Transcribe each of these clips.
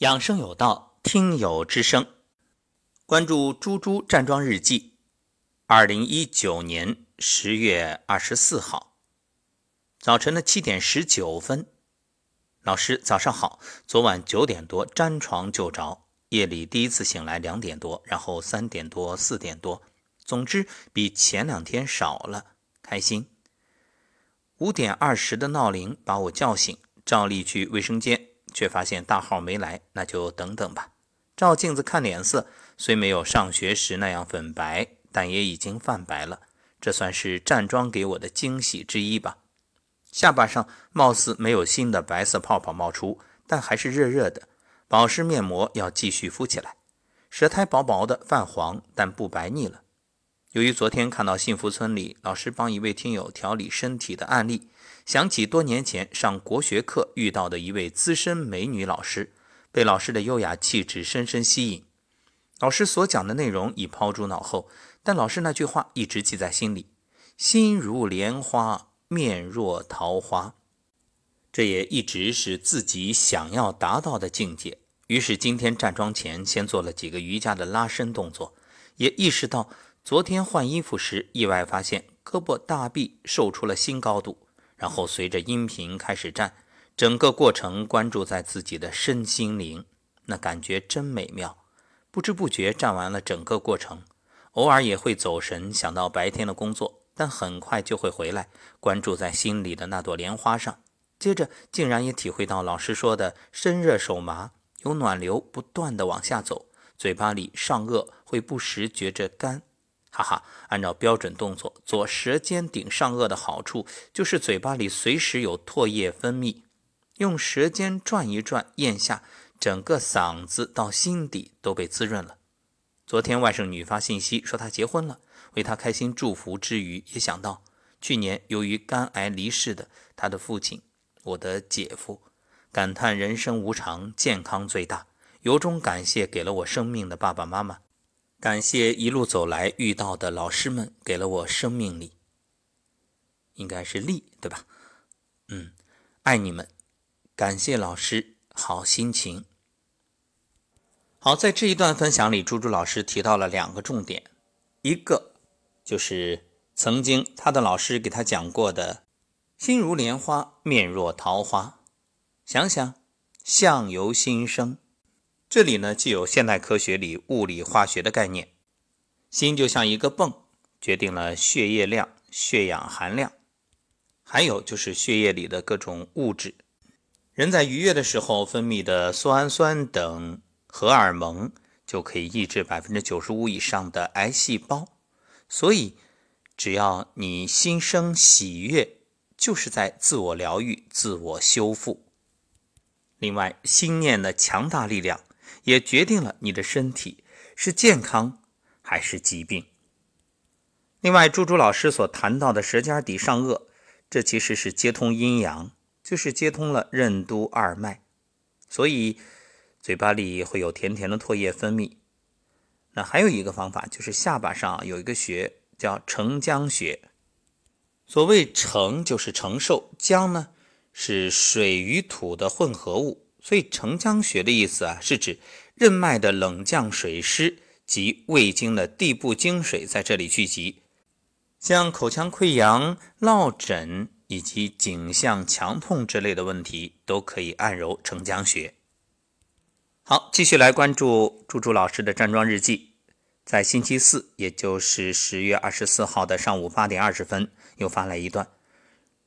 养生有道，听友之声。关注猪猪站桩日记。二零一九年十月二十四号早晨的七点十九分，老师早上好。昨晚九点多沾床就着，夜里第一次醒来两点多，然后三点多、四点多，总之比前两天少了，开心。五点二十的闹铃把我叫醒，照例去卫生间。却发现大号没来，那就等等吧。照镜子看脸色，虽没有上学时那样粉白，但也已经泛白了。这算是站桩给我的惊喜之一吧。下巴上貌似没有新的白色泡泡冒出，但还是热热的。保湿面膜要继续敷起来。舌苔薄薄的，泛黄，但不白腻了。由于昨天看到幸福村里老师帮一位听友调理身体的案例。想起多年前上国学课遇到的一位资深美女老师，被老师的优雅气质深深吸引。老师所讲的内容已抛诸脑后，但老师那句话一直记在心里：“心如莲花，面若桃花。”这也一直是自己想要达到的境界。于是今天站桩前先做了几个瑜伽的拉伸动作，也意识到昨天换衣服时意外发现胳膊大臂瘦出了新高度。然后随着音频开始站，整个过程关注在自己的身心灵，那感觉真美妙。不知不觉站完了整个过程，偶尔也会走神，想到白天的工作，但很快就会回来，关注在心里的那朵莲花上。接着竟然也体会到老师说的身热手麻，有暖流不断的往下走，嘴巴里上颚会不时觉着干。哈哈，按照标准动作做舌尖顶上颚的好处，就是嘴巴里随时有唾液分泌，用舌尖转一转，咽下，整个嗓子到心底都被滋润了。昨天外甥女发信息说她结婚了，为她开心祝福之余，也想到去年由于肝癌离世的她的父亲，我的姐夫，感叹人生无常，健康最大，由衷感谢给了我生命的爸爸妈妈。感谢一路走来遇到的老师们，给了我生命力，应该是力，对吧？嗯，爱你们，感谢老师，好心情。好，在这一段分享里，猪猪老师提到了两个重点，一个就是曾经他的老师给他讲过的“心如莲花，面若桃花”，想想相由心生。这里呢，既有现代科学里物理化学的概念，心就像一个泵，决定了血液量、血氧含量，还有就是血液里的各种物质。人在愉悦的时候分泌的苏氨酸等荷尔蒙，就可以抑制百分之九十五以上的癌细胞。所以，只要你心生喜悦，就是在自我疗愈、自我修复。另外，心念的强大力量。也决定了你的身体是健康还是疾病。另外，朱朱老师所谈到的舌尖底上颚，这其实是接通阴阳，就是接通了任督二脉，所以嘴巴里会有甜甜的唾液分泌。那还有一个方法，就是下巴上有一个穴叫承浆穴。所谓承就是承受，浆呢是水与土的混合物。所以承浆穴的意思啊，是指任脉的冷降水湿及胃经的地部经水在这里聚集，像口腔溃疡、落枕以及颈项强痛之类的问题，都可以按揉承浆穴。好，继续来关注朱朱老师的站桩日记，在星期四，也就是十月二十四号的上午八点二十分，又发来一段，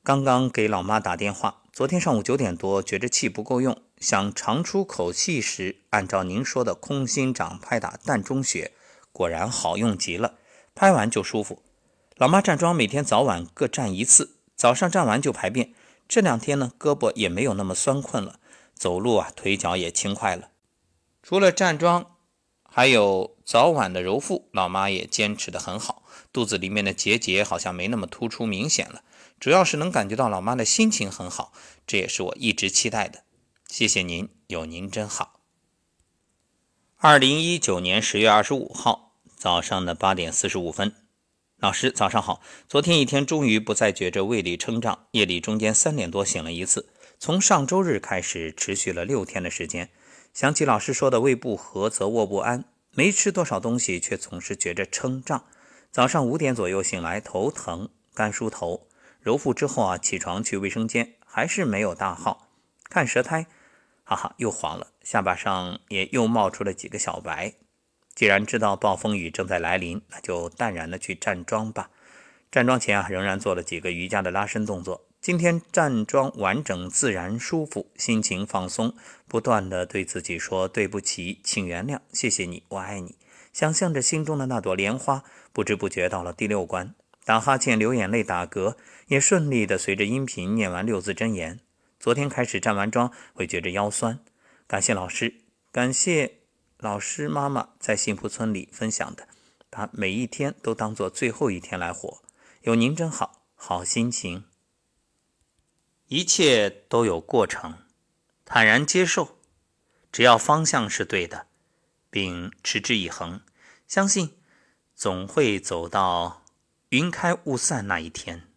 刚刚给老妈打电话，昨天上午九点多，觉着气不够用。想长出口气时，按照您说的空心掌拍打膻中穴，果然好用极了，拍完就舒服。老妈站桩每天早晚各站一次，早上站完就排便。这两天呢，胳膊也没有那么酸困了，走路啊腿脚也轻快了。除了站桩，还有早晚的揉腹，老妈也坚持得很好。肚子里面的结节好像没那么突出明显了，主要是能感觉到老妈的心情很好，这也是我一直期待的。谢谢您，有您真好。二零一九年十月二十五号早上的八点四十五分，老师早上好。昨天一天终于不再觉着胃里撑胀，夜里中间三点多醒了一次。从上周日开始，持续了六天的时间。想起老师说的“胃不和则卧不安”，没吃多少东西，却总是觉着撑胀。早上五点左右醒来，头疼，干梳头，揉腹之后啊，起床去卫生间，还是没有大号。看舌苔，哈哈，又黄了，下巴上也又冒出了几个小白。既然知道暴风雨正在来临，那就淡然的去站桩吧。站桩前啊，仍然做了几个瑜伽的拉伸动作。今天站桩完整、自然、舒服，心情放松，不断的对自己说：“对不起，请原谅，谢谢你，我爱你。”想象着心中的那朵莲花，不知不觉到了第六关，打哈欠、流眼泪、打嗝，也顺利的随着音频念完六字真言。昨天开始站完桩，会觉着腰酸，感谢老师，感谢老师妈妈在幸福村里分享的，把每一天都当做最后一天来活。有您真好，好心情。一切都有过程，坦然接受，只要方向是对的，并持之以恒，相信总会走到云开雾散那一天。